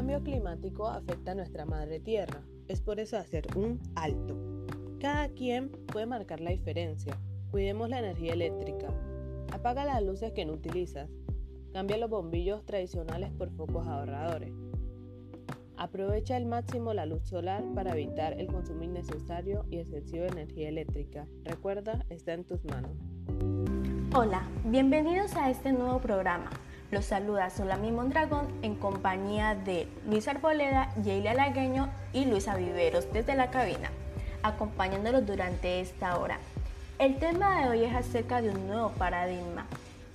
cambio climático afecta a nuestra madre tierra. Es por eso hacer un alto. Cada quien puede marcar la diferencia. Cuidemos la energía eléctrica. Apaga las luces que no utilizas. Cambia los bombillos tradicionales por focos ahorradores. Aprovecha al máximo la luz solar para evitar el consumo innecesario y excesivo de energía eléctrica. Recuerda, está en tus manos. Hola, bienvenidos a este nuevo programa. Los saluda Solami Mondragón en compañía de Luis Arboleda, Yeila Lagueño y Luisa Viveros desde la cabina, acompañándolos durante esta hora. El tema de hoy es acerca de un nuevo paradigma.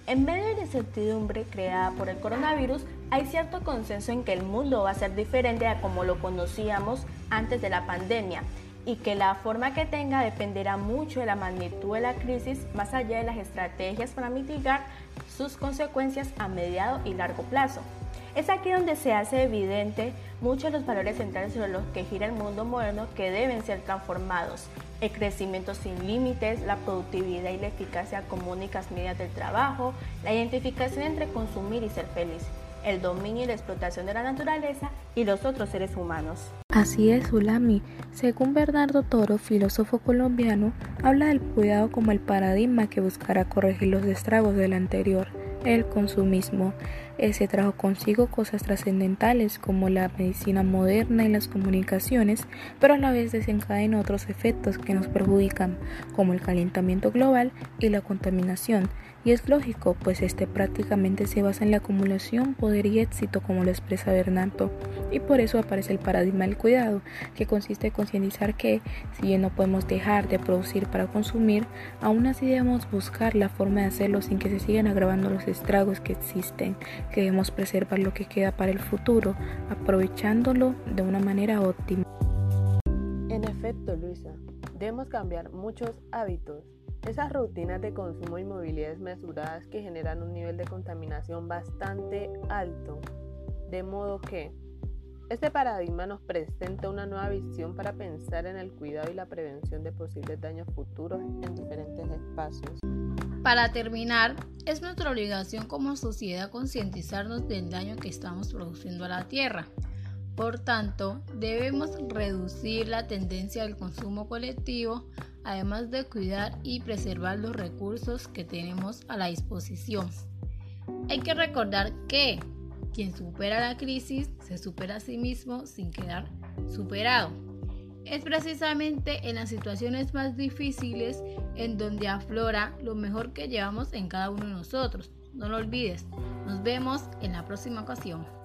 En medio de la incertidumbre creada por el coronavirus, hay cierto consenso en que el mundo va a ser diferente a como lo conocíamos antes de la pandemia y que la forma que tenga dependerá mucho de la magnitud de la crisis más allá de las estrategias para mitigar sus consecuencias a mediado y largo plazo. Es aquí donde se hace evidente muchos de los valores centrales sobre los que gira el mundo moderno que deben ser transformados. El crecimiento sin límites, la productividad y la eficacia como únicas medidas del trabajo, la identificación entre consumir y ser feliz el dominio y la explotación de la naturaleza y los otros seres humanos. Así es, Ulami. Según Bernardo Toro, filósofo colombiano, habla del cuidado como el paradigma que buscará corregir los estragos del anterior, el consumismo. Ese trajo consigo cosas trascendentales como la medicina moderna y las comunicaciones, pero a la vez desencadena otros efectos que nos perjudican, como el calentamiento global y la contaminación, y es lógico, pues este prácticamente se basa en la acumulación, poder y éxito, como lo expresa Bernardo. Y por eso aparece el paradigma del cuidado, que consiste en concientizar que, si bien no podemos dejar de producir para consumir, aún así debemos buscar la forma de hacerlo sin que se sigan agravando los estragos que existen, que debemos preservar lo que queda para el futuro, aprovechándolo de una manera óptima. En efecto, Luisa, debemos cambiar muchos hábitos esas rutinas de consumo y movilidad desmesuradas que generan un nivel de contaminación bastante alto. De modo que este paradigma nos presenta una nueva visión para pensar en el cuidado y la prevención de posibles daños futuros en diferentes espacios. Para terminar, es nuestra obligación como sociedad concientizarnos del daño que estamos produciendo a la Tierra. Por tanto, debemos reducir la tendencia del consumo colectivo además de cuidar y preservar los recursos que tenemos a la disposición. Hay que recordar que quien supera la crisis se supera a sí mismo sin quedar superado. Es precisamente en las situaciones más difíciles en donde aflora lo mejor que llevamos en cada uno de nosotros. No lo olvides. Nos vemos en la próxima ocasión.